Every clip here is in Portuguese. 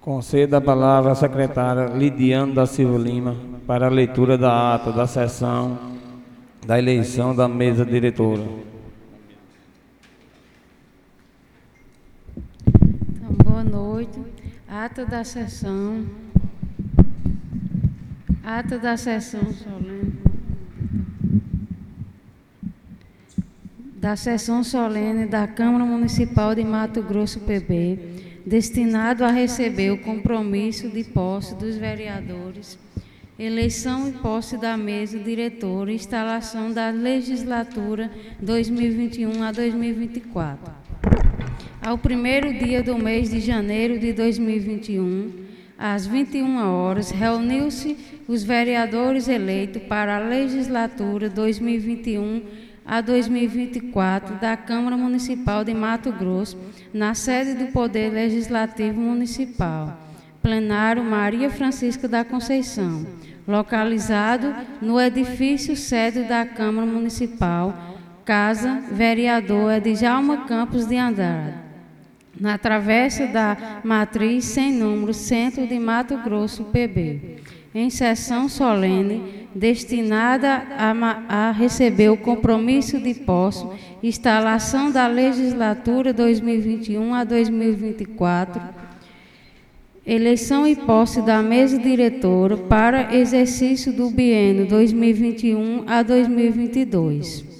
Conceda a palavra à secretária Lidiane da Silva Lima para a leitura da ata da sessão da eleição da mesa diretora. Então, boa noite. Ata da sessão. Ata da sessão solene. Da sessão solene da Câmara Municipal de Mato Grosso PB destinado a receber o compromisso de posse dos vereadores, eleição e posse da mesa diretora e instalação da legislatura 2021 a 2024. Ao primeiro dia do mês de janeiro de 2021, às 21 horas, reuniu-se os vereadores eleitos para a legislatura 2021 a 2024 da Câmara Municipal de Mato Grosso, na sede do Poder Legislativo Municipal, plenário Maria Francisca da Conceição, localizado no edifício sede da Câmara Municipal, Casa Vereador Edjalma Campos de Andrade, na travessa da Matriz sem número, Centro de Mato Grosso, PB, em sessão solene destinada a, a, receber o compromisso de posse, instalação da legislatura 2021 a 2024, eleição e posse da mesa diretora para exercício do biênio 2021 a 2022.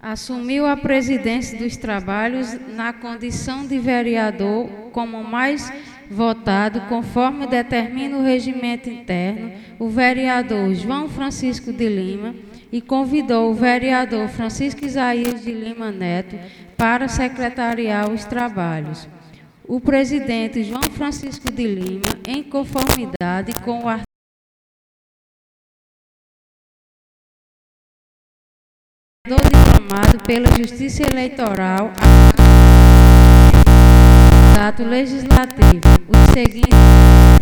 Assumiu a presidência dos trabalhos na condição de vereador como mais votado conforme determina o regimento interno, o vereador João Francisco de Lima e convidou o vereador Francisco Isaías de Lima Neto para secretariar os trabalhos. O presidente João Francisco de Lima, em conformidade com o artigo diplomado pela Justiça Eleitoral, mandato legislativo os seguintes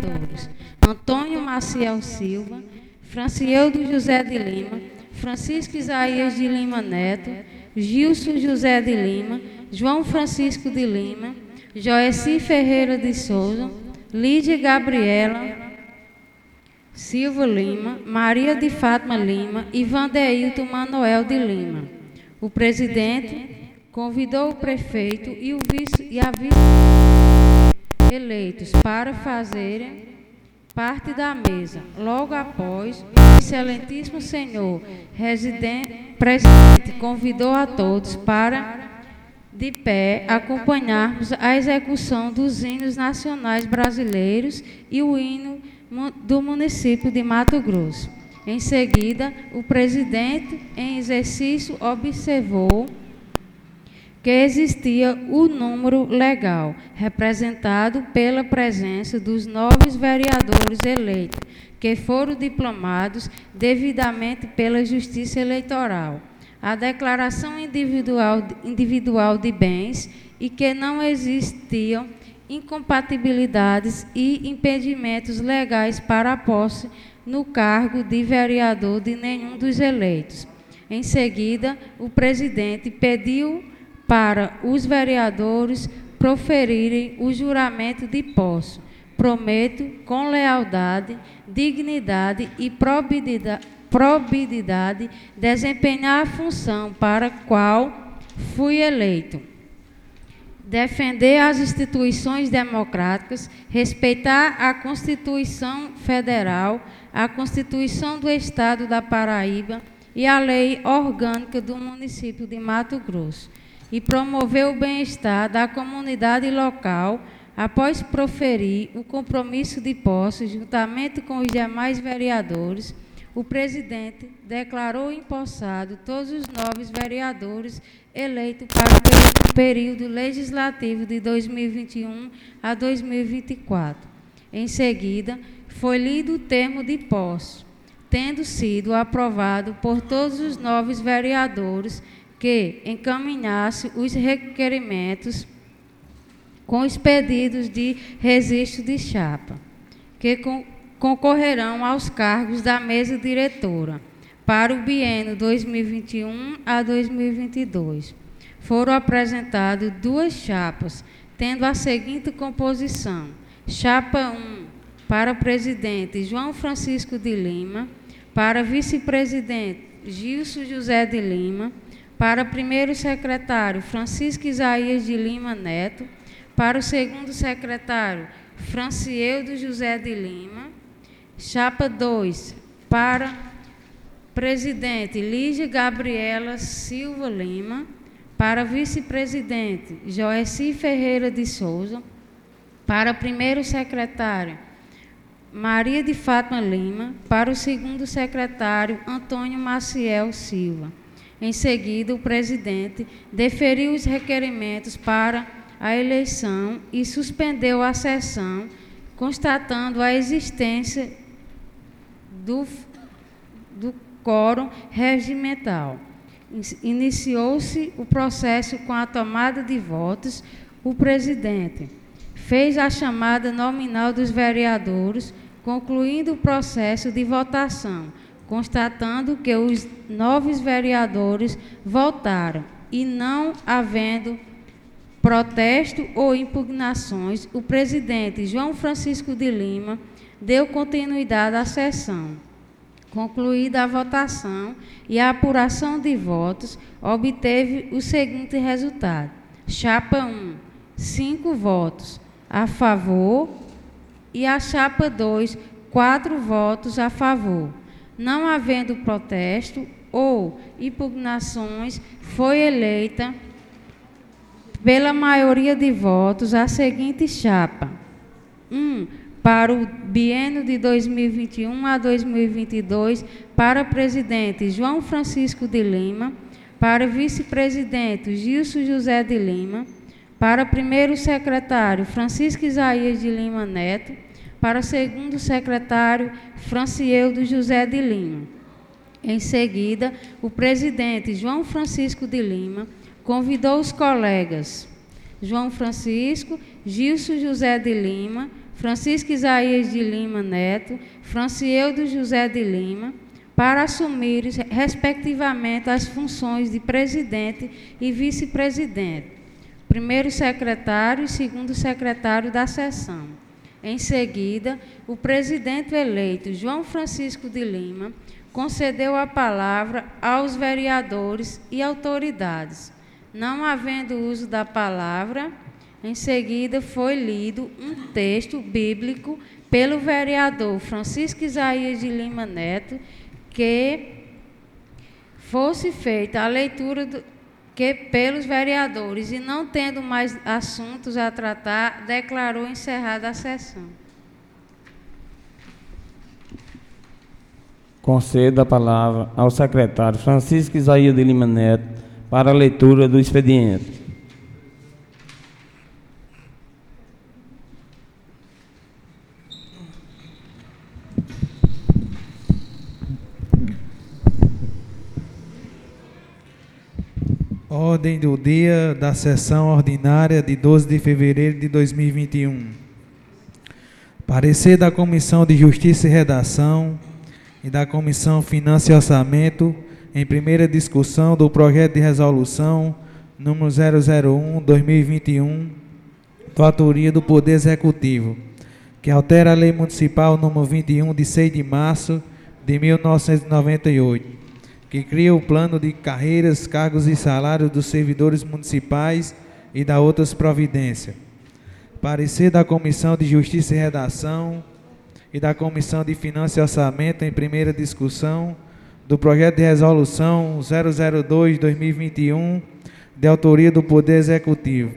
vereadores: Antônio Maciel Silva, Francieldo José de Lima, Francisco Isaías de Lima Neto, Gilson José de Lima, João Francisco de Lima, Joeci Ferreira de Souza, Lídia Gabriela Silva Lima, Maria de Fátima Lima e Vandeilton Manuel de Lima. O presidente convidou o prefeito e, o vice, e a vice eleitos para fazerem parte da mesa. Logo após, o excelentíssimo senhor presidente convidou a todos para, de pé, acompanharmos a execução dos hinos nacionais brasileiros e o hino do município de Mato Grosso. Em seguida, o presidente, em exercício, observou que existia o número legal, representado pela presença dos novos vereadores eleitos, que foram diplomados devidamente pela Justiça Eleitoral, a declaração individual, individual de bens e que não existiam incompatibilidades e impedimentos legais para a posse no cargo de vereador de nenhum dos eleitos. Em seguida, o presidente pediu para os vereadores proferirem o juramento de posse. Prometo, com lealdade, dignidade e probidade, desempenhar a função para a qual fui eleito. Defender as instituições democráticas, respeitar a Constituição Federal, a Constituição do Estado da Paraíba e a Lei Orgânica do Município de Mato Grosso e promover o bem-estar da comunidade local após proferir o compromisso de posse juntamente com os demais vereadores, o presidente declarou empossado todos os novos vereadores eleitos para o período legislativo de 2021 a 2024. Em seguida, foi lido o termo de posse, tendo sido aprovado por todos os novos vereadores que encaminhasse os requerimentos com os pedidos de registro de chapa, que concorrerão aos cargos da mesa diretora para o biênio 2021 a 2022. Foram apresentadas duas chapas tendo a seguinte composição: Chapa 1, para presidente João Francisco de Lima, para vice-presidente Gilson José de Lima, para primeiro secretário Francisco Isaías de Lima Neto, para o segundo secretário Francieldo José de Lima, chapa 2, para presidente Lígia Gabriela Silva Lima, para vice-presidente Joeci Ferreira de Souza, para primeiro secretário Maria de Fátima Lima, para o segundo secretário Antônio Maciel Silva. Em seguida, o presidente deferiu os requerimentos para a eleição e suspendeu a sessão, constatando a existência do, do quórum regimental. Iniciou-se o processo com a tomada de votos. O presidente fez a chamada nominal dos vereadores, concluindo o processo de votação, constatando que os novos vereadores votaram e não havendo protesto ou impugnações, o presidente João Francisco de Lima deu continuidade à sessão. Concluída a votação e a apuração de votos, obteve o seguinte resultado: chapa 1, 5 votos a favor, e a chapa 2, 4 votos a favor. Não havendo protesto ou impugnações, foi eleita pela maioria de votos a seguinte chapa: 1. Um, para o biênio de 2021 a 2022, para presidente João Francisco de Lima, para vice-presidente Gilson José de Lima, para primeiro secretário Francisco Isaías de Lima Neto, para segundo secretário Francieldo José de Lima. Em seguida, o presidente João Francisco de Lima convidou os colegas João Francisco, Gilson José de Lima, Francisco Isaías de Lima Neto, Francieldo José de Lima, para assumir, respectivamente, as funções de presidente e vice-presidente, primeiro secretário e segundo secretário da sessão. Em seguida, o presidente eleito, João Francisco de Lima, concedeu a palavra aos vereadores e autoridades. Não havendo uso da palavra, em seguida, foi lido um texto bíblico pelo vereador Francisco Isaías de Lima Neto, que fosse feita a leitura do, que pelos vereadores e não tendo mais assuntos a tratar, declarou encerrada a sessão. Concedo a palavra ao secretário Francisco Isaías de Lima Neto para a leitura do expediente. Ordem do dia da sessão ordinária de 12 de fevereiro de 2021. Parecer da Comissão de Justiça e Redação e da Comissão Finanças e Orçamento em primeira discussão do projeto de resolução número 001/2021, da autoria do Poder Executivo, que altera a Lei Municipal número 21 de 6 de março de 1998 que cria o plano de carreiras, cargos e salários dos servidores municipais e da outras providências. Parecer da Comissão de Justiça e Redação e da Comissão de Finanças e Orçamento em primeira discussão do projeto de resolução 002/2021 de autoria do Poder Executivo,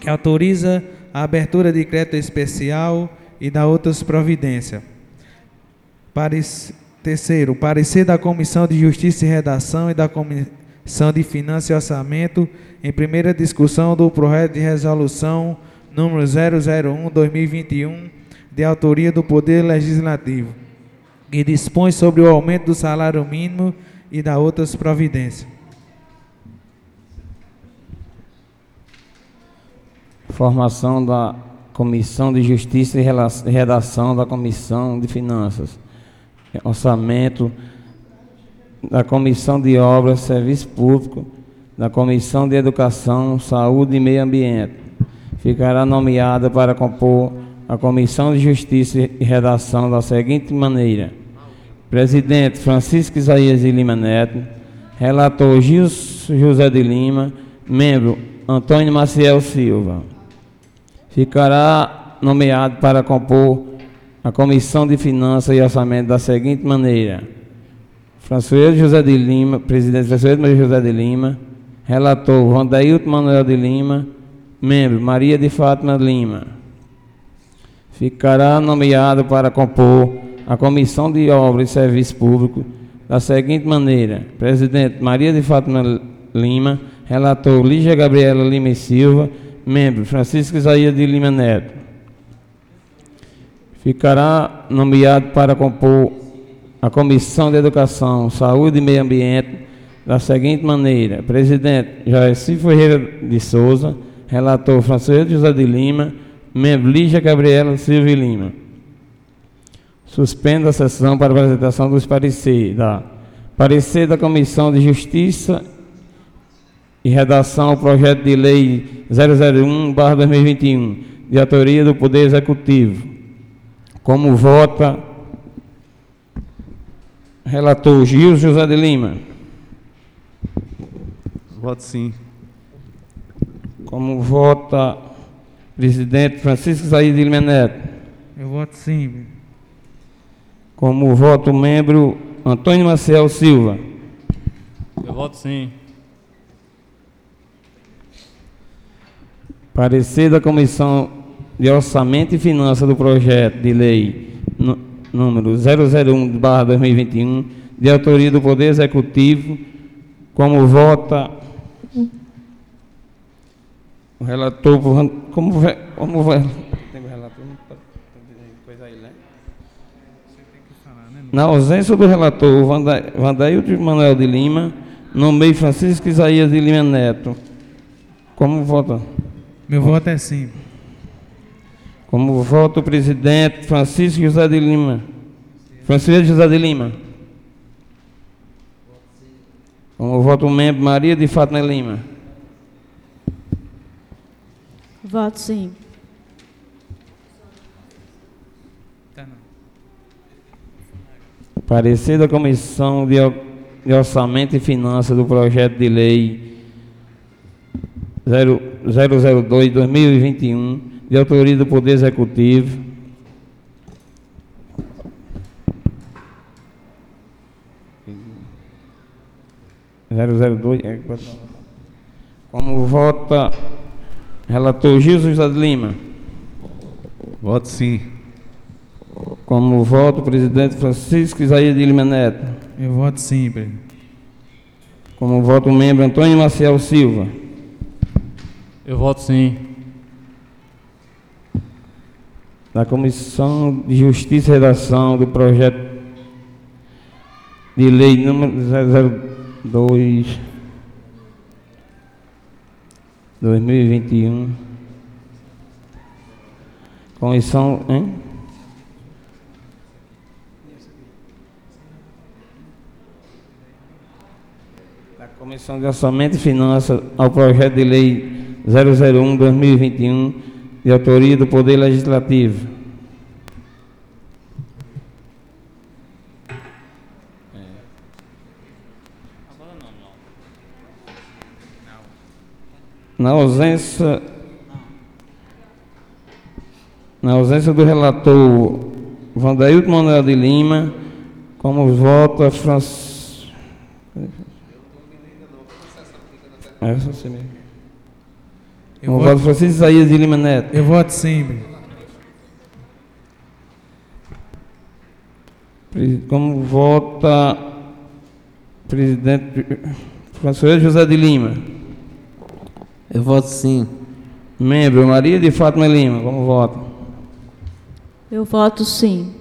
que autoriza a abertura de crédito especial e da outras providências. Parecer Terceiro, parecer da Comissão de Justiça e Redação e da Comissão de Finanças e Orçamento em primeira discussão do projeto de resolução número 001/2021, de autoria do Poder Legislativo, que dispõe sobre o aumento do salário mínimo e da outras providências. Formação da Comissão de Justiça e Redação da Comissão de Finanças orçamento, da Comissão de Obras, Serviço Público, da Comissão de Educação, Saúde e Meio Ambiente. ficará nomeada para compor a Comissão de Justiça e Redação da seguinte maneira: Presidente Francisco Isaías de Lima Neto, relator Gilson José de Lima, membro Antônio Maciel Silva. Ficará nomeado para compor a Comissão de Finanças e Orçamento da seguinte maneira: François José de Lima, presidente François José de Lima, relator Rondailton Manuel de Lima, membro Maria de Fátima Lima. Ficará nomeado para compor a Comissão de Obras e Serviço Público da seguinte maneira: Presidente Maria de Fátima Lima, relator Lígia Gabriela Lima e Silva, membro Francisco Isaías de Lima Neto. Ficará nomeado para compor a Comissão de Educação, Saúde e Meio Ambiente da seguinte maneira: Presidente Jair Ferreira de Souza, relator Francisco José de Lima, membro Lígia Gabriela Silva Lima. Suspendo a sessão para apresentação dos pareceres. Da parecer da Comissão de Justiça e redação ao projeto de lei 001/2021, de autoria do Poder Executivo. Como vota relator Gil José de Lima. Voto sim. Como vota Presidente Francisco Saí de Lima Neto. Eu voto sim. Como voto membro Antônio Marcel Silva. Eu voto sim. Parecer da Comissão de Orçamento e Finanças do projeto de lei número 001/2021, de autoria do Poder Executivo, como vota o relator, como como vai, coisa aí, né? Na ausência do relator, Vandailton Manuel de Lima, nomeei Francisco Isaías de Lima Neto. Como vota? Meu voto é sim. Como voto o presidente Francisco José de Lima. Francisco José de Lima. Como voto o membro Maria de Fátima Lima. Voto sim. Parecer da Comissão de, de Orçamento e Finanças do projeto de lei 002-2021, de autoria do Poder Executivo. Zero zero dois, é, como vota Relator Jesus de Lima. Voto sim. Como voto, presidente Francisco Isaías de Lima Neto. Eu voto sim, presidente. Como voto, membro Antônio Marcel Silva. Eu voto sim. Da Comissão de Justiça e Redação do projeto de lei número 002 2021. Comissão, hein? Da Comissão de Orçamento e Finanças ao projeto de lei 001-2021, de autoria do Poder Legislativo. Na ausência, na ausência do relator Vandailton Manuel de Lima, como vota Francisco. É você mesmo. Eu como voto Francisco Isaías de Lima Neto. Eu voto sim. Como vota presidente François José de Lima. Eu voto sim. Membro Maria de Fátima Lima, como vota? Eu voto sim.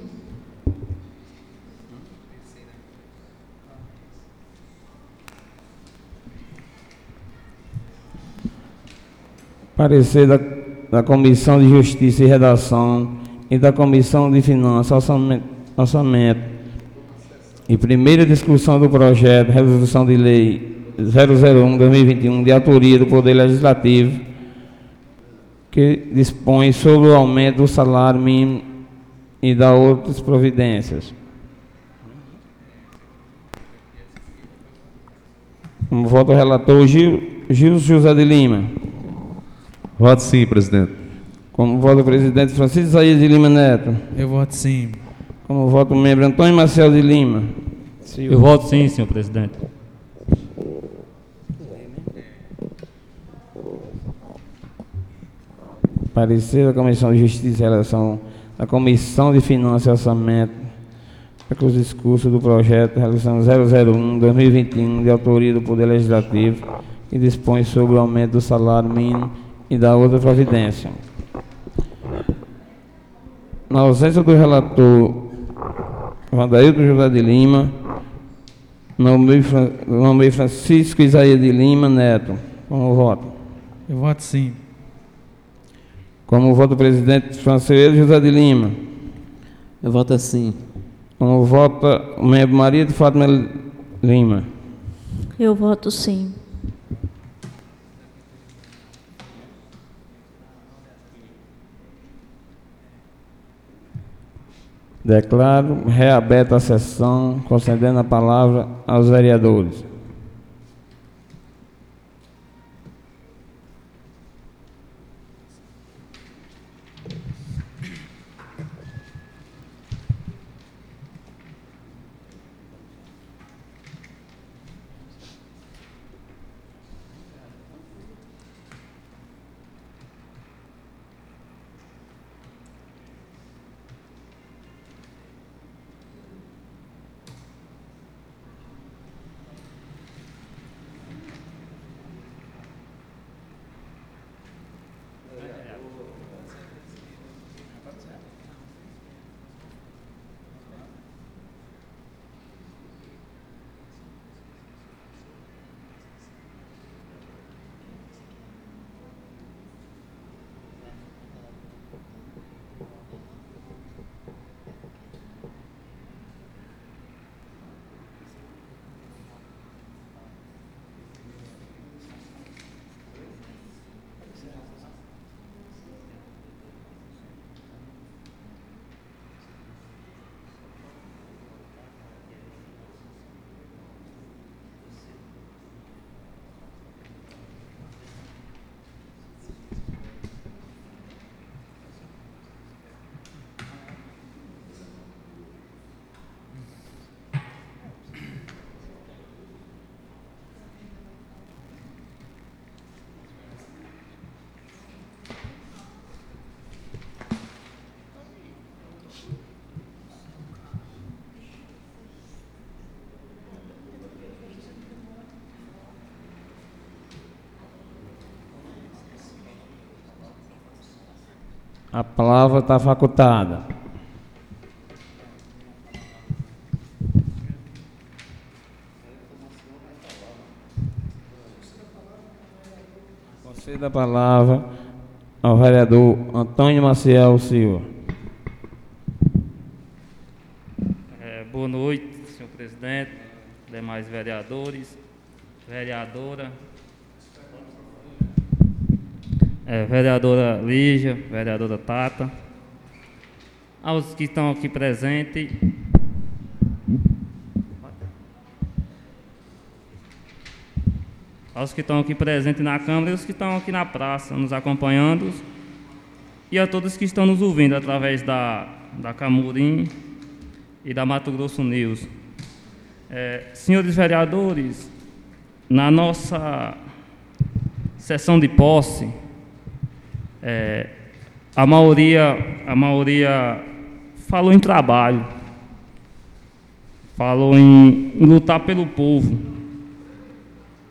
Parecer da, da Comissão de Justiça e Redação e da Comissão de Finanças, Orçamento, orçamento e primeira discussão do projeto, resolução de lei 001-2021, de autoria do Poder Legislativo, que dispõe sobre o aumento do salário mínimo e da outras providências. Como voto o relator Gil, Gil José de Lima. Voto sim, presidente. Como voto o presidente Francisco Isaías de Lima Neto. Eu voto sim. Como voto o membro Antônio Marcelo de Lima. Eu voto sim, senhor presidente. Parecer da Comissão de Justiça em relação à Comissão de Finanças e Orçamento para que os discursos do projeto de Resolução 001-2021 de autoria do Poder Legislativo que dispõe sobre o aumento do salário mínimo e da outra providência. Na ausência do relator Vandailton José de Lima, nomei nomei Francisco Isaías de Lima Neto. Como voto? Eu voto sim. Como voto o presidente Francisco José de Lima. Eu voto sim. Como vota o membro Maria de Fátima Lima. Eu voto sim. Declaro reaberta a sessão, concedendo a palavra aos vereadores. A palavra está facultada. Concedo a palavra ao vereador Antônio Maciel Silva. É, boa noite, senhor presidente, demais vereadores, vereadora, é, vereadora Lígia, vereadora Tata, aos que estão aqui presentes. Aos que estão aqui presentes na Câmara e os que estão aqui na praça nos acompanhando, e a todos que estão nos ouvindo através da, da Camurim e da Mato Grosso News. É, senhores vereadores, na nossa sessão de posse, é, a maioria, a maioria falou em trabalho, falou em, em lutar pelo povo.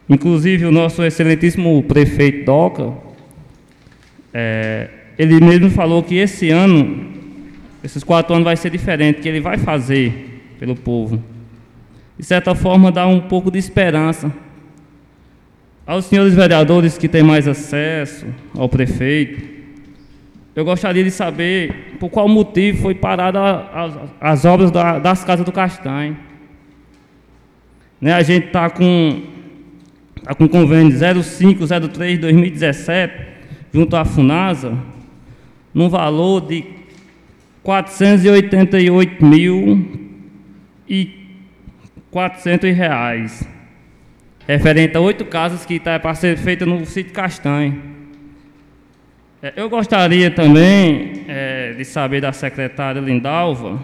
Inclusive o nosso excelentíssimo prefeito Doca, é, ele mesmo falou que esse ano, esses quatro anos vai ser diferente, que ele vai fazer pelo povo. De certa forma, dá um pouco de esperança aos senhores vereadores que têm mais acesso ao prefeito. Eu gostaria de saber por qual motivo foi parada as, as obras da- das casas do Castanho. Né, a gente está com, tá com convênio 0503-2017 junto à FUNASA, num valor de 488 mil e 400 reais, referente a oito casas que está para ser feita no sítio Castanho. É, eu gostaria também é, de saber da secretária Lindalva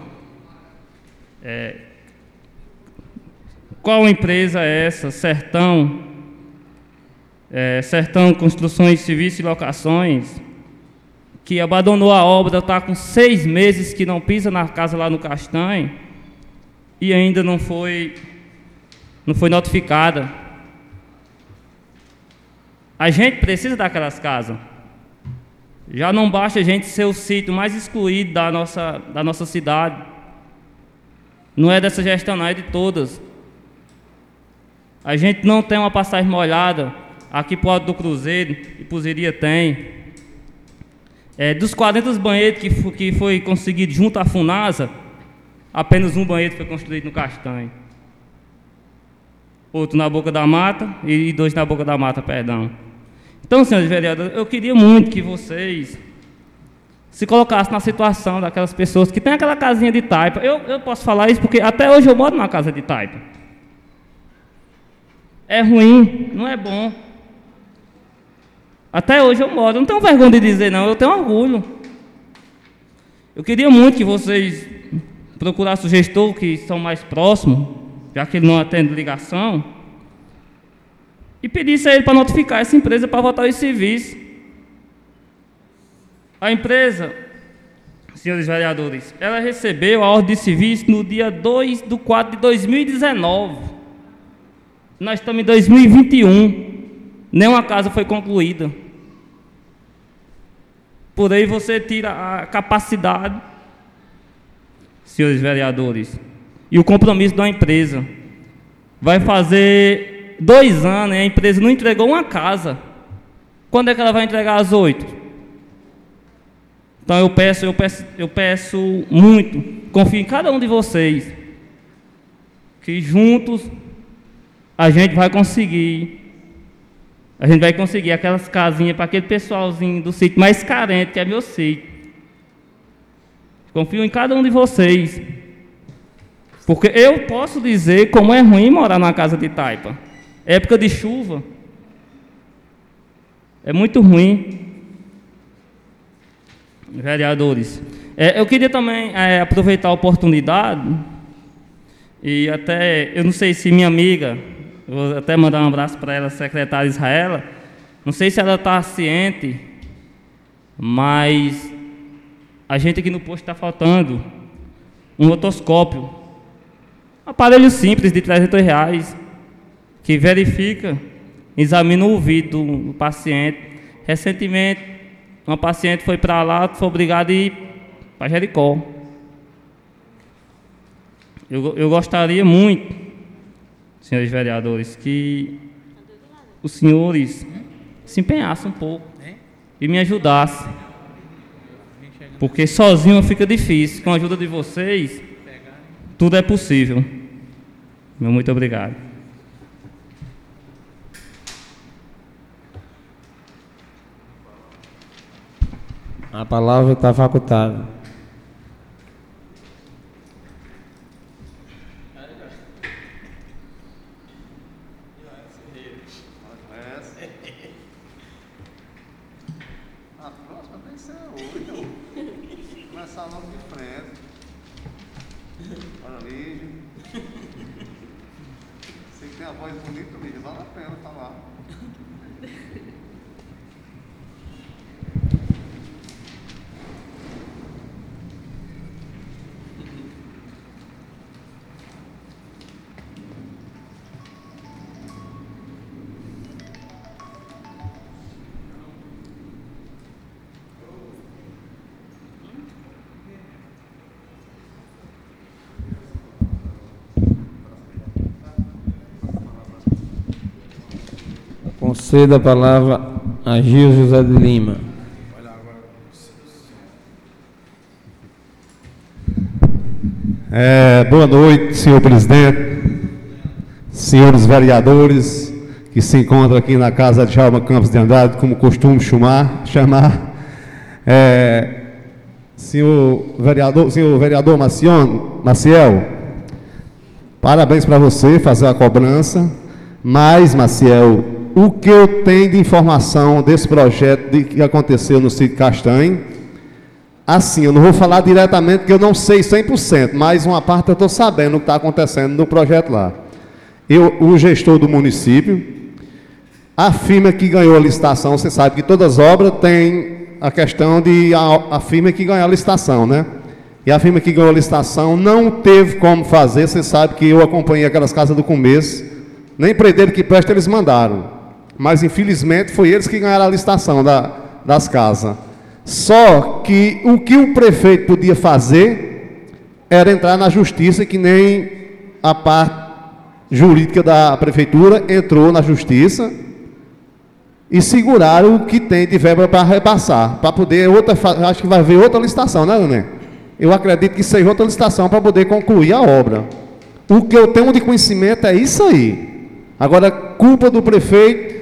é, qual empresa é essa, Sertão, é, Sertão Construções, Serviços e Locações, que abandonou a obra, está com seis meses que não pisa na casa lá no Castanho e ainda não foi, não foi notificada. A gente precisa daquelas casas. Já não basta a gente ser o sítio mais excluído da nossa, da nossa cidade. Não é dessa gestão, não, é de todas. A gente não tem uma passagem molhada. Aqui para do Cruzeiro e Puziria tem. É, dos 40 banheiros que, que foi conseguido junto à FUNASA, apenas um banheiro foi construído no Castanho. Outro na Boca da Mata e dois na Boca da Mata, perdão. Então, senhores vereadores, eu queria muito que vocês se colocassem na situação daquelas pessoas que têm aquela casinha de taipa. Eu, eu posso falar isso porque até hoje eu moro numa casa de taipa. É ruim, não é bom. Até hoje eu moro, não tenho vergonha de dizer não, eu tenho orgulho. Eu queria muito que vocês procurassem o gestor que são mais próximos, já que ele não atende ligação, e pedisse a ele para notificar essa empresa para votar esse serviço. A empresa, senhores vereadores, ela recebeu a ordem de serviço no dia 2 de 4 de 2019. Nós estamos em 2021. Nenhuma casa foi concluída. Por aí você tira a capacidade, senhores vereadores, e o compromisso da empresa. Vai fazer dois anos e a empresa não entregou uma casa. Quando é que ela vai entregar as oito? Então eu peço, eu peço, eu peço muito, confio em cada um de vocês, que juntos a gente vai conseguir. A gente vai conseguir aquelas casinhas para aquele pessoalzinho do sítio mais carente, que é meu sítio. Confio em cada um de vocês. Porque eu posso dizer como é ruim morar numa casa de taipa. Época de chuva. É muito ruim. Vereadores. É, eu queria também é, aproveitar a oportunidade. E até, eu não sei se minha amiga, Vou até mandar um abraço para ela, secretária Israela. Não sei se ela está ciente, mas a gente aqui no posto está faltando um otoscópio. Um aparelho simples de 300 reais que verifica, examina o ouvido do paciente. Recentemente, uma paciente foi para lá, foi obrigada a ir para Jericó. Eu, eu gostaria muito senhores vereadores, que os senhores se empenhassem um pouco e me ajudassem. Porque sozinho fica difícil. Com a ajuda de vocês, tudo é possível. Muito obrigado. A palavra está facultada. Conceda a palavra a Gil José de Lima. É, boa noite, senhor presidente, senhores vereadores, que se encontra aqui na casa de Jalma Campos de Andrade, como costumo chamar, chamar. É, senhor vereador, senhor vereador Macion, Maciel, parabéns para você fazer a cobrança. Mas, Maciel, o que eu tenho de informação desse projeto de, que aconteceu no sítio Castanho, assim, eu não vou falar diretamente porque eu não sei 100%, mas uma parte eu estou sabendo o que está acontecendo no projeto lá. Eu, o gestor do município, a firma que ganhou a licitação, você sabe que todas as obras têm a questão de a, a firma que ganhou a licitação, né? E a firma que ganhou a licitação não teve como fazer, você sabe que eu acompanhei aquelas casas do começo, nem predeiro que presta eles mandaram. Mas infelizmente foi eles que ganharam a licitação da, das casas. Só que o que o prefeito podia fazer era entrar na justiça, que nem a parte jurídica da prefeitura entrou na justiça e segurar o que tem de verba para repassar, para poder outra, acho que vai haver outra licitação, né, Nenê? Eu acredito que seja outra licitação para poder concluir a obra. O que eu tenho de conhecimento é isso aí. Agora, culpa do prefeito,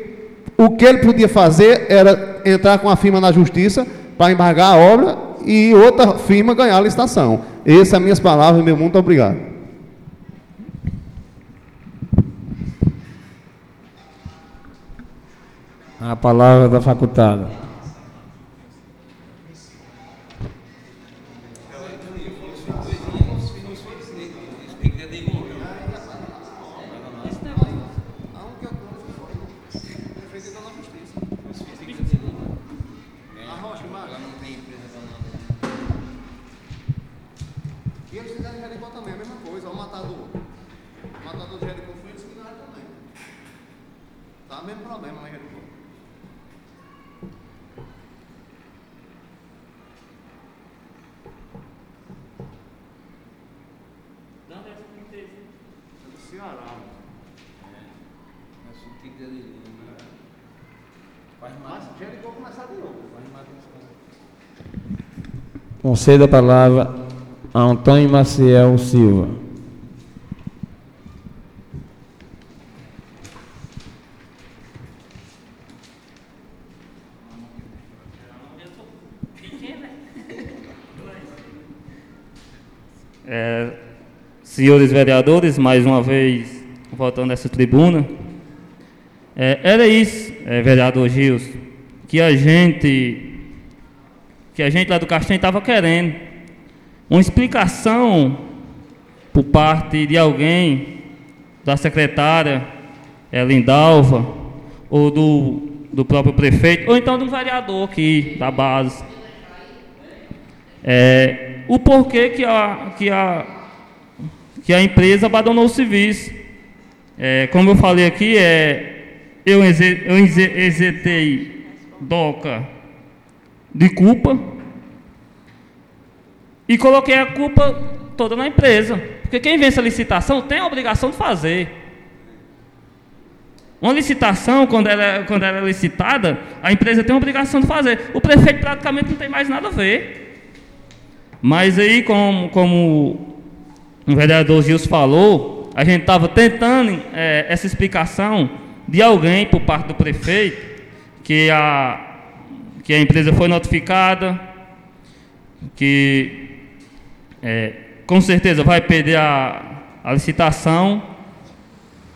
o que ele podia fazer era entrar com a firma na justiça para embargar a obra e outra firma ganhar a licitação. Essas são as minhas palavras, meu muito obrigado. A palavra da facultada. E eles fizeram Jericó também, a mesma coisa, o matador. O matador de Jericó foi eles que ganharam também. Tá o mesmo problema lá em Jericó. É do Ceará. Mas Jericó começar de novo. Concedo a palavra a Antônio Maciel Silva. É, senhores vereadores, mais uma vez voltando essa tribuna. É, era isso, é, vereador Gils, que a gente que a gente lá do Castanho estava querendo. Uma explicação por parte de alguém, da secretária é, Lindalva, ou do, do próprio prefeito, ou então do vereador aqui da base. É, o porquê que a, que a, que a empresa abandonou o serviço. É, como eu falei aqui, é, eu, eu exercei DOCA de culpa e coloquei a culpa toda na empresa. Porque quem vence a licitação tem a obrigação de fazer. Uma licitação, quando ela, é, quando ela é licitada, a empresa tem a obrigação de fazer. O prefeito praticamente não tem mais nada a ver. Mas aí, como, como o vereador Gilson falou, a gente estava tentando é, essa explicação de alguém por parte do prefeito, que a, que a empresa foi notificada, que é, com certeza vai perder a, a licitação.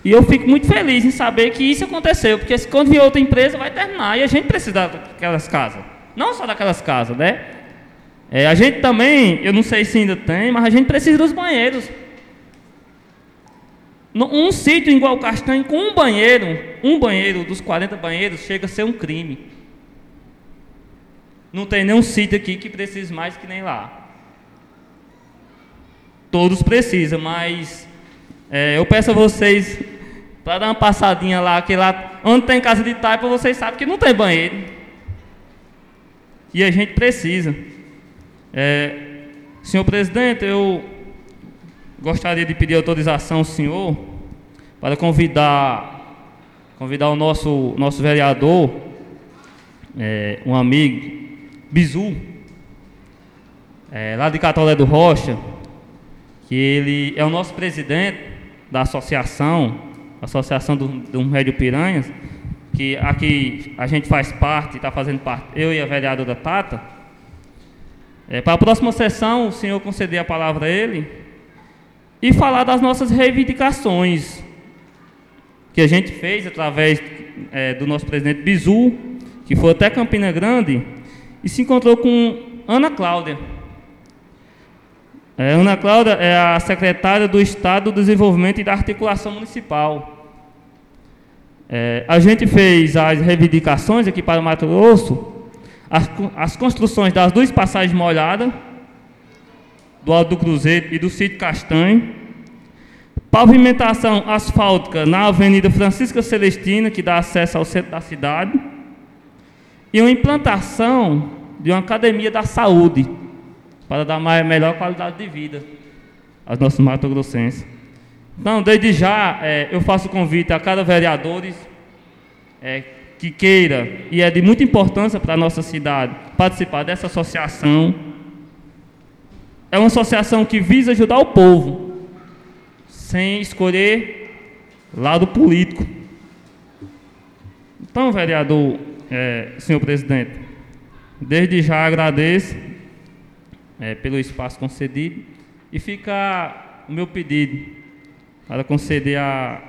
E eu fico muito feliz em saber que isso aconteceu, porque quando vier outra empresa vai terminar e a gente precisa daquelas casas. Não só daquelas casas, né? É, a gente também, eu não sei se ainda tem, mas a gente precisa dos banheiros. Um sítio igual o Castanho, com um banheiro, um banheiro dos 40 banheiros, chega a ser um crime. Não tem nenhum sítio aqui que precise mais que nem lá. Todos precisam, mas é, eu peço a vocês para dar uma passadinha lá, que lá onde tem casa de taipa, vocês sabem que não tem banheiro. E a gente precisa. É, senhor presidente, eu gostaria de pedir autorização ao senhor para convidar convidar o nosso, nosso vereador, é, um amigo, Bizu, é, lá de Catolé do Rocha, que ele é o nosso presidente da associação Associação do, do Médio Piranhas, que aqui a gente faz parte, está fazendo parte, eu e a vereadora Tata. É, para a próxima sessão, o senhor conceder a palavra a ele e falar das nossas reivindicações que a gente fez através é, do nosso presidente Bizu, que foi até Campina Grande, e se encontrou com Ana Cláudia. É, Ana Cláudia é a secretária do Estado do Desenvolvimento e da Articulação Municipal. É, a gente fez as reivindicações aqui para o Mato Grosso, as, as construções das duas passagens molhadas, do Alto do Cruzeiro e do Sítio Castanho, pavimentação asfáltica na Avenida Francisca Celestina, que dá acesso ao centro da cidade, e uma implantação de uma academia da saúde, para dar mais, melhor qualidade de vida aos nossos mato-grossenses. Então, desde já, é, eu faço convite a cada vereador é, que queira, e é de muita importância para a nossa cidade, participar dessa associação. É uma associação que visa ajudar o povo, sem escolher lado político. Então, vereador, é, senhor presidente, desde já agradeço é, pelo espaço concedido e fica o meu pedido para conceder a,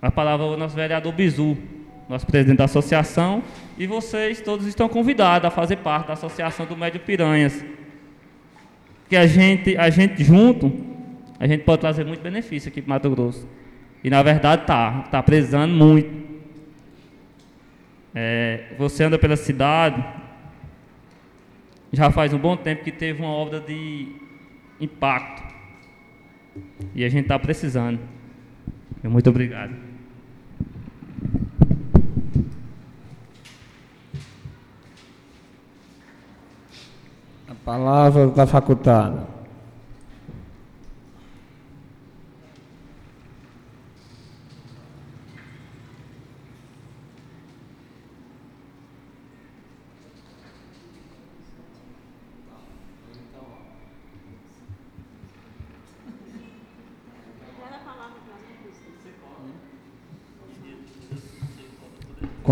a palavra ao nosso vereador Bizu, nosso presidente da associação, e vocês todos estão convidados a fazer parte da associação do Médio Piranhas. Que a gente, a gente junto, a gente pode trazer muito benefício aqui para Mato Grosso. E na verdade tá, tá precisando muito. É, você anda pela cidade, já faz um bom tempo que teve uma obra de impacto. E a gente está precisando. Muito obrigado. A palavra está facultada.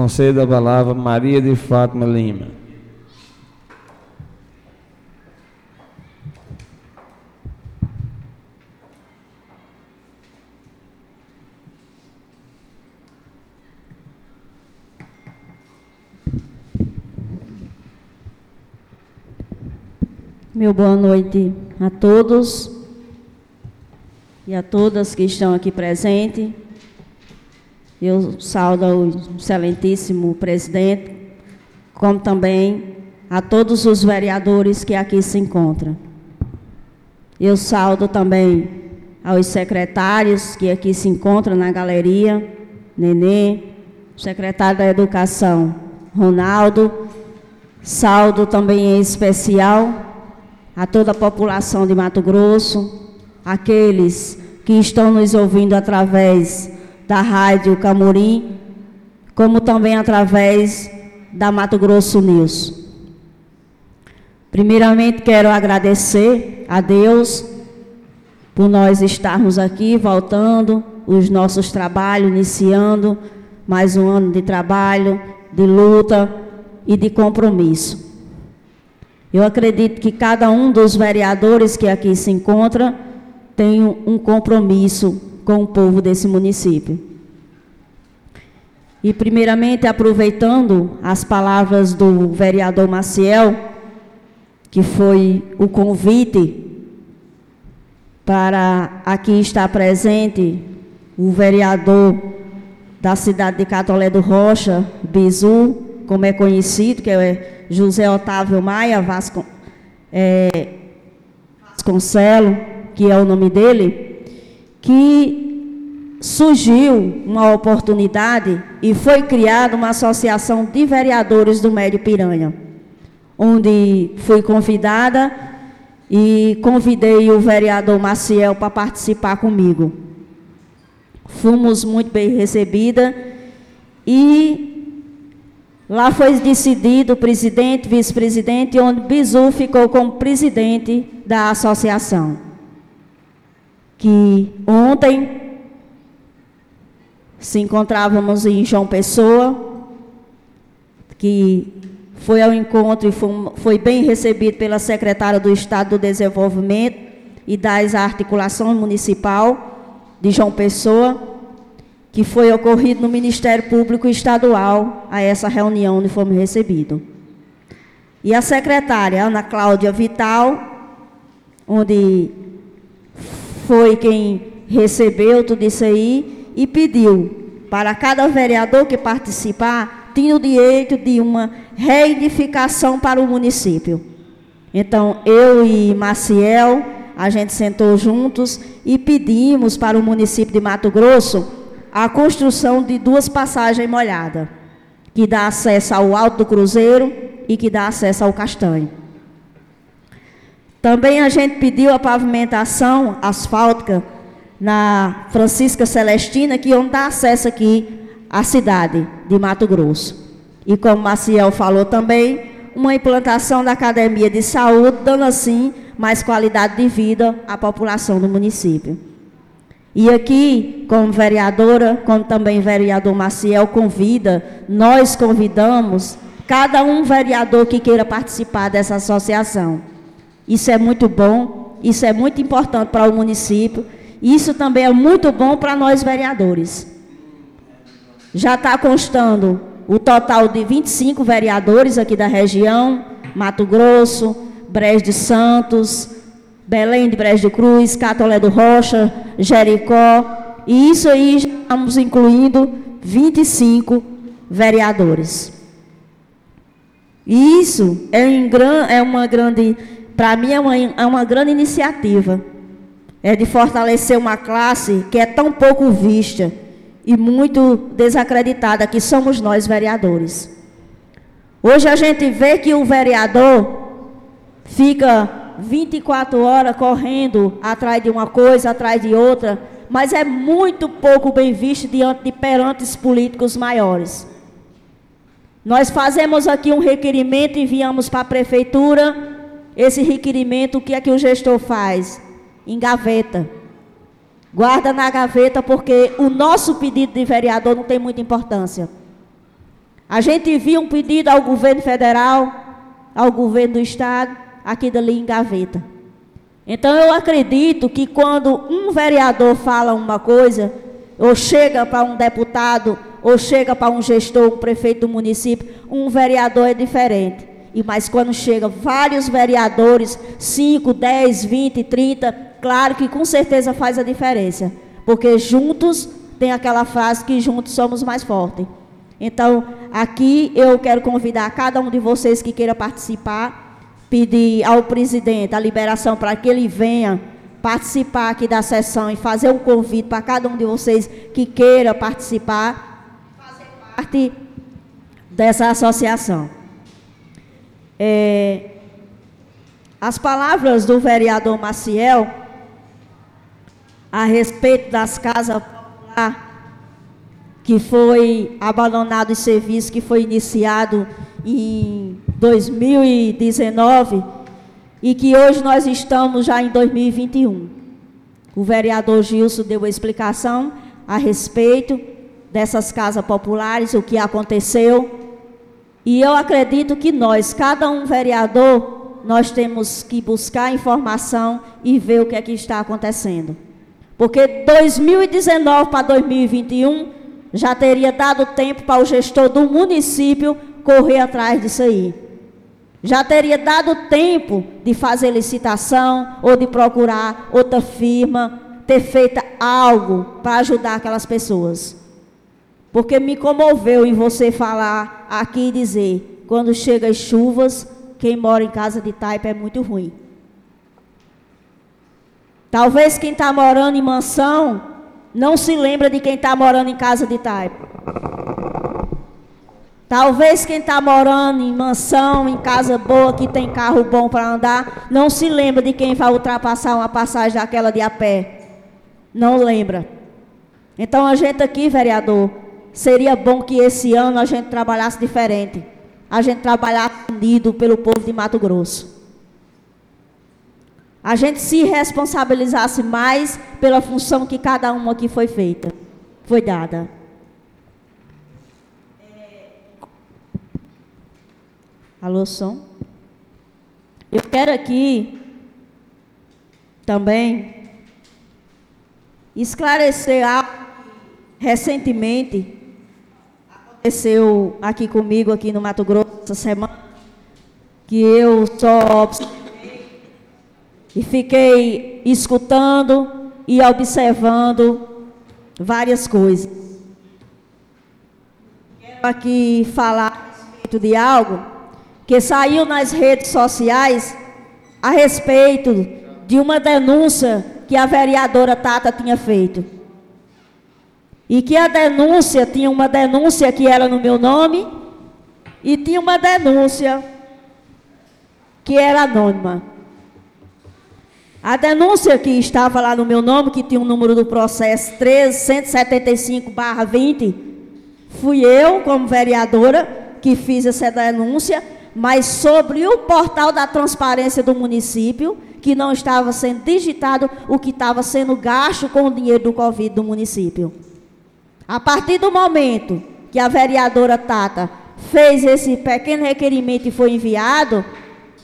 Conceda a palavra Maria de Fátima Lima. Meu boa noite a todos e a todas que estão aqui presentes. Eu saúdo o excelentíssimo presidente, como também a todos os vereadores que aqui se encontram. Eu saúdo também aos secretários que aqui se encontram na galeria, Nenê, secretário da Educação, Ronaldo. Saldo também em especial a toda a população de Mato Grosso, aqueles que estão nos ouvindo através da Rádio Camorim, como também através da Mato Grosso News. Primeiramente, quero agradecer a Deus por nós estarmos aqui, voltando os nossos trabalhos, iniciando mais um ano de trabalho, de luta e de compromisso. Eu acredito que cada um dos vereadores que aqui se encontra tem um compromisso com o povo desse município. E, primeiramente, aproveitando as palavras do vereador Maciel, que foi o convite para aqui estar presente o vereador da cidade de Catolé do Rocha, Bizu, como é conhecido, que é José Otávio Maia Vasco, é, Vasconcelo, que é o nome dele, que surgiu uma oportunidade e foi criada uma associação de vereadores do Médio Piranha, onde fui convidada e convidei o vereador Maciel para participar comigo. Fomos muito bem recebida e lá foi decidido presidente, vice-presidente, onde Bizu ficou como presidente da associação que ontem se encontrávamos em João Pessoa, que foi ao encontro e foi, bem recebido pela secretária do Estado do Desenvolvimento e das Articulações Municipal de João Pessoa, que foi ocorrido no Ministério Público Estadual a essa reunião onde fomos recebidos. E a secretária Ana Cláudia Vital, onde foi quem recebeu tudo isso aí e pediu para cada vereador que participar tinha o direito de uma reedificação para o município. Então, eu e Maciel, a gente sentou juntos e pedimos para o município de Mato Grosso a construção de duas passagens molhadas, que dá acesso ao Alto do Cruzeiro e que dá acesso ao Castanho. Também a gente pediu a pavimentação asfáltica na Francisca Celestina, que onde dá acesso aqui à cidade de Mato Grosso. E como Maciel falou também, uma implantação da academia de saúde, dando assim mais qualidade de vida à população do município. E aqui, como vereadora, como também vereador Maciel convida, nós convidamos cada um vereador que queira participar dessa associação. Isso é muito bom, isso é muito importante para o município, isso também é muito bom para nós vereadores. Já está constando o total de 25 vereadores aqui da região, Mato Grosso, Brejo de Santos, Belém de Brejo de Cruz, Catolé do Rocha, Jericó, e isso aí estamos incluindo 25 vereadores. E isso é, em, é uma grande, para mim é uma, é uma grande iniciativa. É de fortalecer uma classe que é tão pouco vista e muito desacreditada, que somos nós vereadores. Hoje a gente vê que o vereador fica 24 horas correndo atrás de uma coisa, atrás de outra, mas é muito pouco bem visto diante de perantes políticos maiores. Nós fazemos aqui um requerimento, enviamos para a prefeitura. Esse requerimento, o que é que o gestor faz? Engaveta. Guarda na gaveta, porque o nosso pedido de vereador não tem muita importância. A gente envia um pedido ao governo federal, ao governo do estado, aqui dali em gaveta. Então eu acredito que quando um vereador fala uma coisa, ou chega para um deputado, ou chega para um gestor, um prefeito do município, um vereador é diferente. E mas quando chega vários vereadores, 5, 10, 20, 30, claro que com certeza faz a diferença. Porque juntos tem aquela frase que juntos somos mais fortes. Então, aqui eu quero convidar cada um de vocês que queira participar pedir ao presidente a liberação para que ele venha participar aqui da sessão e fazer um convite para cada um de vocês que queira participar, fazer parte dessa associação. É, as palavras do vereador Maciel a respeito das casas populares que foi abandonado o serviço que foi iniciado em 2019 e que hoje nós estamos já em 2021. O vereador Gilson deu a explicação a respeito dessas casas populares, o que aconteceu. E eu acredito que nós, cada um vereador, nós temos que buscar informação e ver o que é que está acontecendo. Porque 2019 para 2021 já teria dado tempo para o gestor do município correr atrás disso aí. Já teria dado tempo de fazer licitação ou de procurar outra firma, ter feito algo para ajudar aquelas pessoas. Porque me comoveu em você falar aqui dizer, quando chega as chuvas, quem mora em casa de taipa é muito ruim. Talvez quem está morando em mansão não se lembra de quem está morando em casa de taipa. Talvez quem está morando em mansão, em casa boa, que tem carro bom para andar, não se lembra de quem vai ultrapassar uma passagem daquela de a pé. Não lembra. Então a gente aqui, vereador, Seria bom que esse ano a gente trabalhasse diferente. A gente trabalhasse unido pelo povo de Mato Grosso. A gente se responsabilizasse mais pela função que cada uma aqui foi feita, foi dada. Alô, som? Eu quero aqui também esclarecer algo recentemente aconteceu aqui comigo aqui no Mato Grosso essa semana que eu só observei e fiquei escutando e observando várias coisas. Quero aqui falar a respeito de algo que saiu nas redes sociais a respeito de uma denúncia que a vereadora Tata tinha feito. E que a denúncia tinha uma denúncia que era no meu nome e tinha uma denúncia que era anônima. A denúncia que estava lá no meu nome, que tinha o um número do processo 13175-20, fui eu, como vereadora, que fiz essa denúncia, mas sobre o portal da transparência do município, que não estava sendo digitado o que estava sendo gasto com o dinheiro do Covid do município. A partir do momento que a vereadora Tata fez esse pequeno requerimento e foi enviado,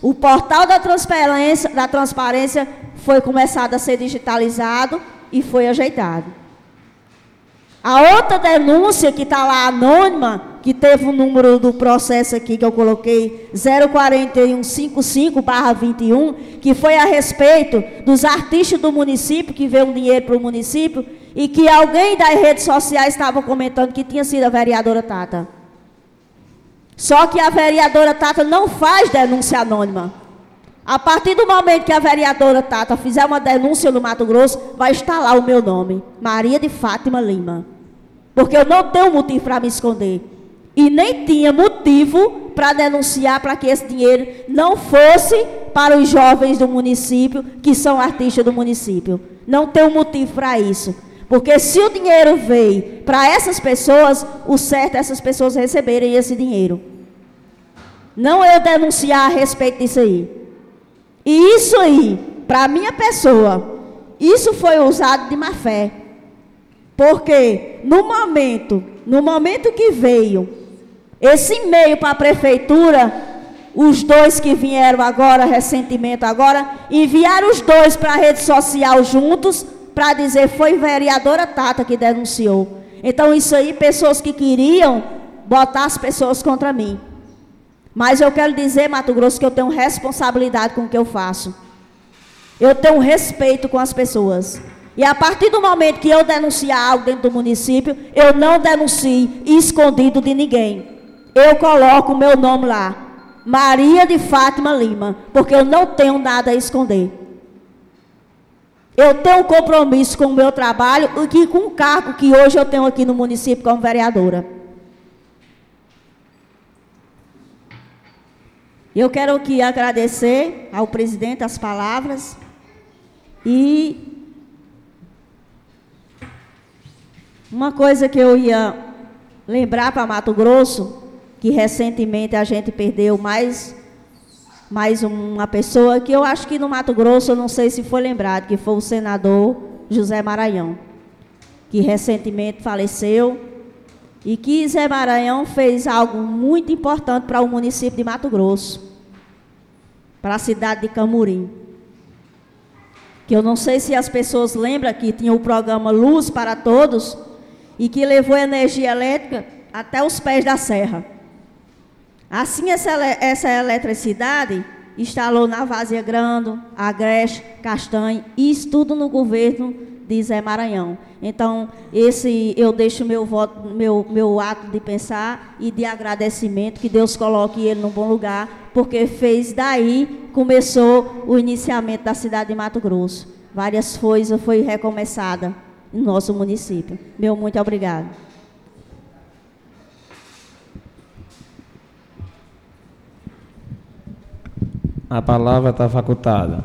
o portal da transparência, da transparência foi começado a ser digitalizado e foi ajeitado. A outra denúncia que está lá anônima, que teve o número do processo aqui que eu coloquei, 04155-21, que foi a respeito dos artistas do município que veio um dinheiro para o município e que alguém das redes sociais estava comentando que tinha sido a vereadora Tata. Só que a vereadora Tata não faz denúncia anônima. A partir do momento que a vereadora Tata fizer uma denúncia no Mato Grosso, vai estar lá o meu nome, Maria de Fátima Lima. Porque eu não tenho motivo para me esconder. E nem tinha motivo para denunciar para que esse dinheiro não fosse para os jovens do município, que são artistas do município. Não tenho motivo para isso. Porque se o dinheiro veio para essas pessoas, o certo é essas pessoas receberem esse dinheiro. Não eu denunciar a respeito disso aí. E isso aí, para a minha pessoa, isso foi usado de má fé. Porque no momento, no momento que veio esse e-mail para a prefeitura, os dois que vieram agora, recentemente agora, enviaram os dois para a rede social juntos, para dizer foi vereadora Tata que denunciou. Então isso aí, pessoas que queriam botar as pessoas contra mim. Mas eu quero dizer, Mato Grosso, que eu tenho responsabilidade com o que eu faço. Eu tenho respeito com as pessoas. E a partir do momento que eu denunciar algo dentro do município, eu não denuncio escondido de ninguém. Eu coloco o meu nome lá. Maria de Fátima Lima. Porque eu não tenho nada a esconder. Eu tenho um compromisso com o meu trabalho e com o cargo que hoje eu tenho aqui no município como vereadora. Eu quero aqui agradecer ao presidente as palavras e uma coisa que eu ia lembrar para Mato Grosso, que recentemente a gente perdeu mais mais uma pessoa que eu acho que no Mato Grosso, eu não sei se foi lembrado, que foi o senador José Maranhão, que recentemente faleceu e que Zé Maranhão fez algo muito importante para o município de Mato Grosso, para a cidade de Camurim. Que eu não sei se as pessoas lembram que tinha o programa Luz para Todos e que levou energia elétrica até os pés da serra. Assim, essa, essa eletricidade instalou na Vazia Grande, Agreste, Castanho, isso tudo no governo de Zé Maranhão. Então, esse eu deixo meu voto, meu, meu ato de pensar e de agradecimento, que Deus coloque ele num bom lugar, porque fez daí, começou o iniciamento da cidade de Mato Grosso. Várias coisas foi recomeçada no nosso município. Meu muito obrigado. A palavra está facultada.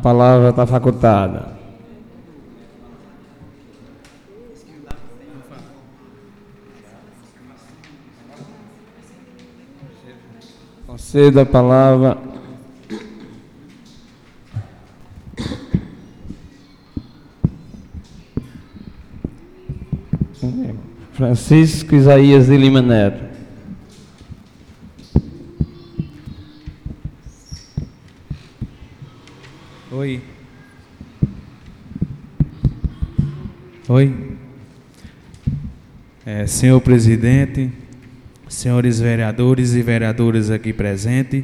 Palavra está facultada. Concedo a palavra. Francisco Isaías de Lima Neto. Senhor presidente, senhores vereadores e vereadoras aqui presentes,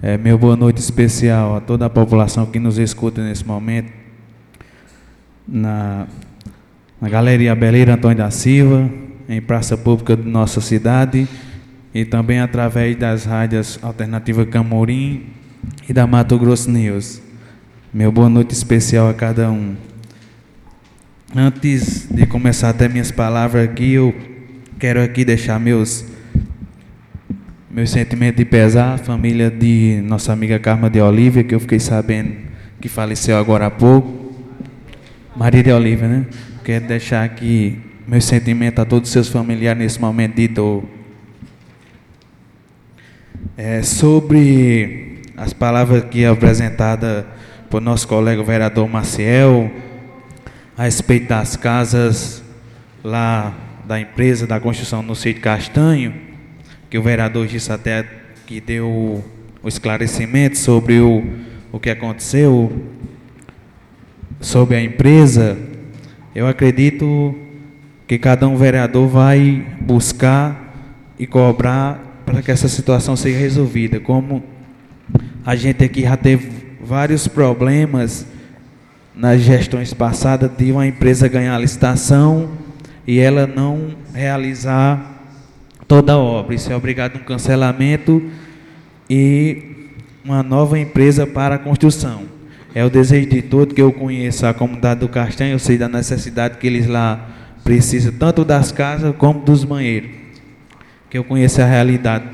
é, meu boa noite especial a toda a população que nos escuta nesse momento, na, na Galeria Beleira Antônio da Silva, em praça pública de nossa cidade, e também através das rádios Alternativa Camorim e da Mato Grosso News. Meu boa noite especial a cada um. Antes de começar até minhas palavras aqui, eu quero aqui deixar meus meus sentimentos de pesar, a família de nossa amiga Carma de Olívia, que eu fiquei sabendo que faleceu agora há pouco. Maria de Olívia, né? Quero deixar aqui meus sentimentos a todos os seus familiares nesse momento de dor. É, sobre as palavras que apresentadas por nosso colega vereador Maciel, a respeito das casas lá da empresa da construção no sítio Castanho, que o vereador disse até que deu o esclarecimento sobre o, o que aconteceu sobre a empresa, eu acredito que cada um vereador vai buscar e cobrar para que essa situação seja resolvida. Como a gente aqui já teve vários problemas nas gestões passadas de uma empresa ganhar licitação e ela não realizar toda a obra. Isso é obrigado a um cancelamento e uma nova empresa para a construção. É o desejo de todo que eu conheço a comunidade do Castanho, eu sei da necessidade que eles lá precisam, tanto das casas como dos banheiros. Que eu conheço a realidade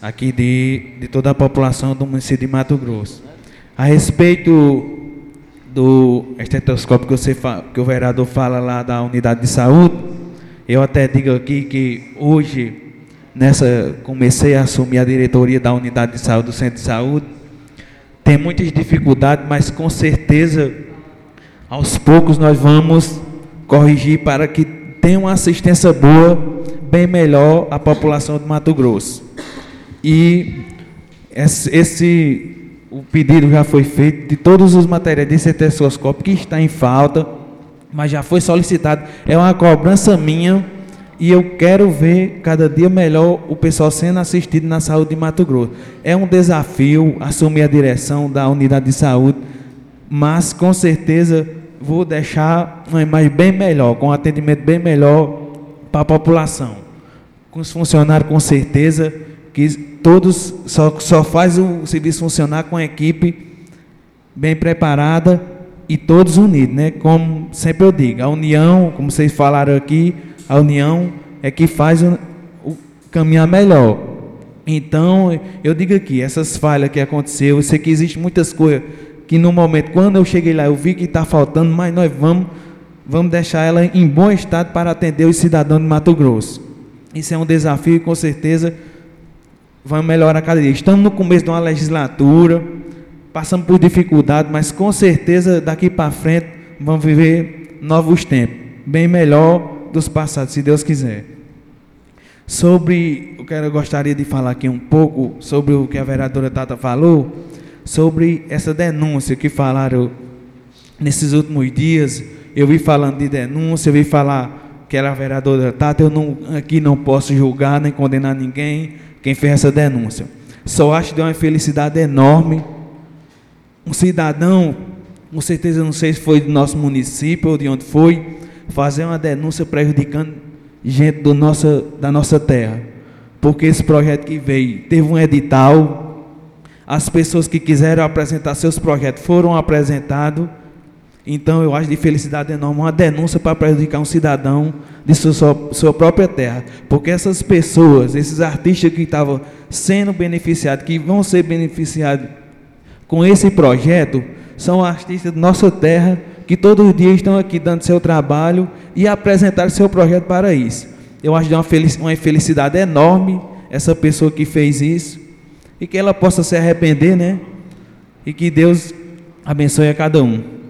aqui de, de toda a população do município de Mato Grosso. A respeito do estetoscópio que, você que o vereador fala lá da unidade de saúde, eu até digo aqui que hoje, nessa, comecei a assumir a diretoria da unidade de saúde do centro de saúde, tem muitas dificuldades, mas com certeza, aos poucos nós vamos corrigir para que tenha uma assistência boa, bem melhor a população de Mato Grosso. E esse o pedido já foi feito de todos os materiais de estetoscópio que está em falta, mas já foi solicitado. É uma cobrança minha e eu quero ver cada dia melhor o pessoal sendo assistido na saúde de Mato Grosso. É um desafio assumir a direção da unidade de saúde, mas com certeza vou deixar uma imagem bem melhor, com um atendimento bem melhor para a população. Com os funcionários, com certeza, que todos só, só faz o serviço funcionar com a equipe bem preparada e todos unidos, né? Como sempre eu digo, a união, como vocês falaram aqui, a união é que faz o, o caminhar melhor. Então, eu digo aqui, essas falhas que aconteceu, eu sei que existe muitas coisas que no momento, quando eu cheguei lá, eu vi que está faltando, mas nós vamos, vamos deixar ela em bom estado para atender os cidadãos de Mato Grosso. Isso é um desafio com certeza vamos melhorar cada dia. Estamos no começo de uma legislatura, passamos por dificuldades, mas com certeza daqui para frente vamos viver novos tempos, bem melhor dos passados, se Deus quiser. Sobre, eu quero, eu gostaria de falar aqui um pouco sobre o que a vereadora Tata falou, sobre essa denúncia que falaram nesses últimos dias. Eu vi falando de denúncia, eu vi falar que era a vereadora Tata, eu não, aqui não posso julgar nem condenar ninguém, quem fez essa denúncia. Só acho de uma felicidade enorme. Um cidadão, com certeza não sei se foi do nosso município ou de onde foi, fazer uma denúncia prejudicando gente do nossa, da nossa terra. Porque esse projeto que veio teve um edital, as pessoas que quiseram apresentar seus projetos foram apresentados então eu acho de felicidade enorme uma denúncia para prejudicar um cidadão de sua, sua própria terra. Porque essas pessoas, esses artistas que estavam sendo beneficiados, que vão ser beneficiados com esse projeto são artistas da nossa terra que todos os dias estão aqui dando seu trabalho e apresentar seu projeto para isso. Eu acho de uma, uma felicidade enorme essa pessoa que fez isso e que ela possa se arrepender, né? E que Deus abençoe a cada um.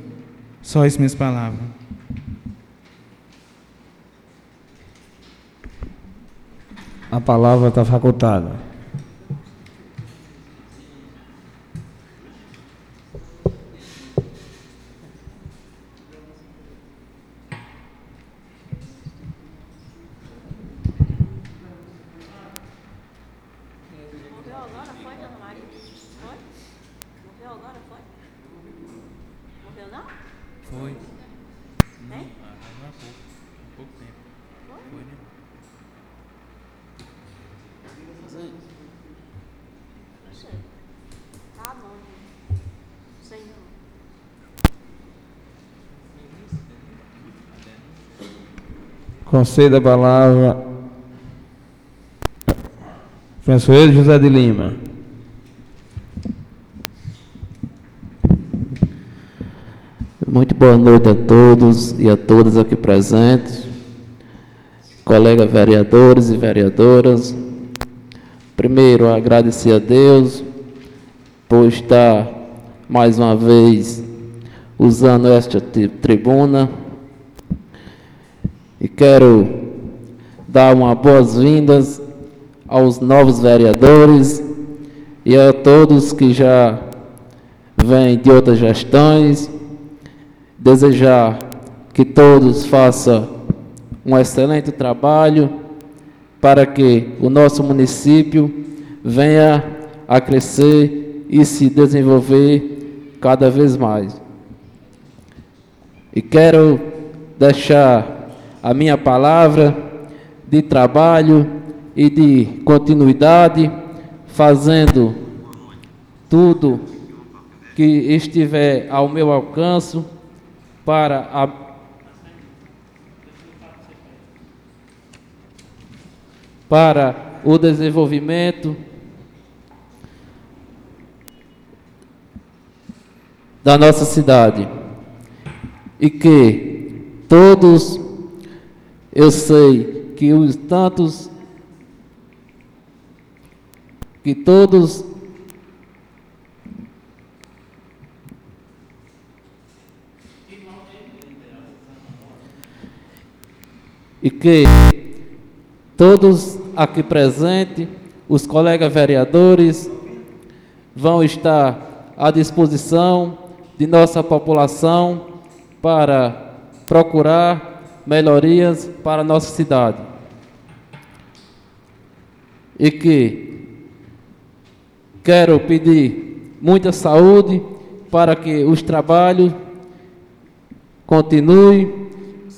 Só as minhas palavras. A palavra está facultada. Conceda a palavra. François José de Lima. Muito boa noite a todos e a todas aqui presentes, colegas vereadores e vereadoras. Primeiro, agradecer a Deus por estar mais uma vez usando esta tribuna e quero dar uma boas-vindas aos novos vereadores e a todos que já vêm de outras gestões. Desejar que todos façam um excelente trabalho para que o nosso município venha a crescer e se desenvolver cada vez mais. E quero deixar a minha palavra de trabalho e de continuidade, fazendo tudo que estiver ao meu alcance para a para o desenvolvimento da nossa cidade. E que todos eu sei que os tantos que todos e que todos aqui presentes, os colegas vereadores, vão estar à disposição de nossa população para procurar melhorias para a nossa cidade. E que quero pedir muita saúde para que os trabalhos continuem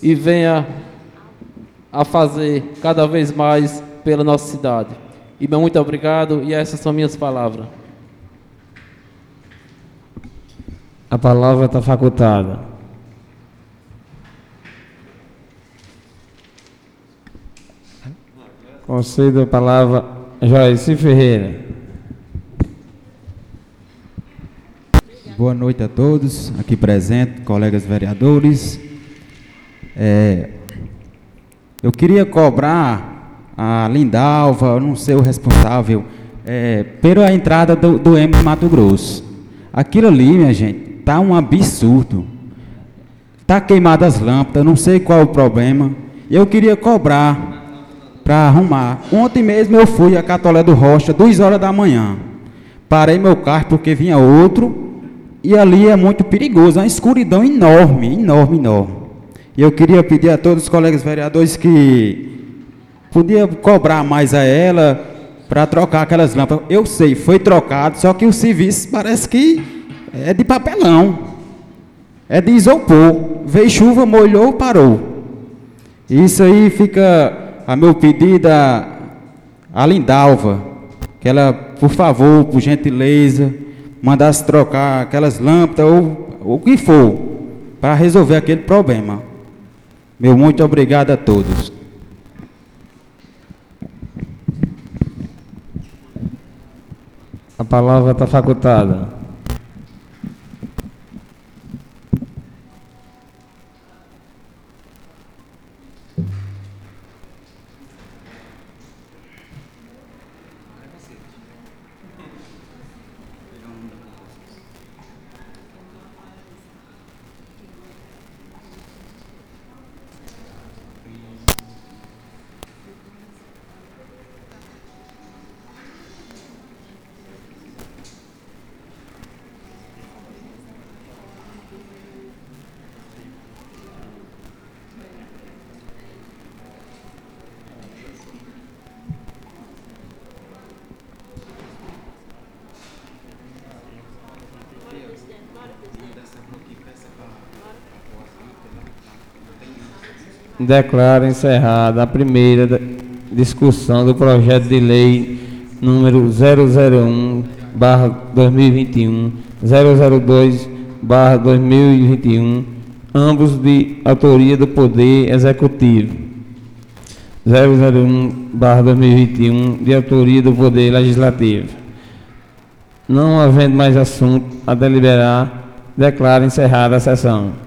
e venha a fazer cada vez mais pela nossa cidade. E muito obrigado e essas são minhas palavras. A palavra está facultada. Concedo a palavra a Joyce Ferreira. Boa noite a todos aqui presentes, colegas vereadores. É, eu queria cobrar a Lindalva, eu não sei o responsável, é, pela entrada do, do M Mato Grosso. Aquilo ali, minha gente, tá um absurdo. Tá queimadas as lâmpadas, não sei qual o problema. Eu queria cobrar para arrumar. Ontem mesmo eu fui a Catolé do Rocha, duas horas da manhã. Parei meu carro porque vinha outro e ali é muito perigoso, uma escuridão enorme, enorme, enorme. E eu queria pedir a todos os colegas vereadores que podia cobrar mais a ela para trocar aquelas lâmpadas. Eu sei, foi trocado, só que o serviço parece que é de papelão. É de isopor. Veio chuva, molhou, parou. Isso aí fica a meu pedido a, a Lindalva, que ela, por favor, por gentileza, mandasse trocar aquelas lâmpadas ou, ou o que for, para resolver aquele problema. Meu muito obrigado a todos. A palavra está facultada. Declaro encerrada a primeira discussão do projeto de lei número 001 barra 2021, 002 barra 2021, ambos de autoria do Poder Executivo. 001 barra 2021, de autoria do Poder Legislativo. Não havendo mais assunto a deliberar, declaro encerrada a sessão.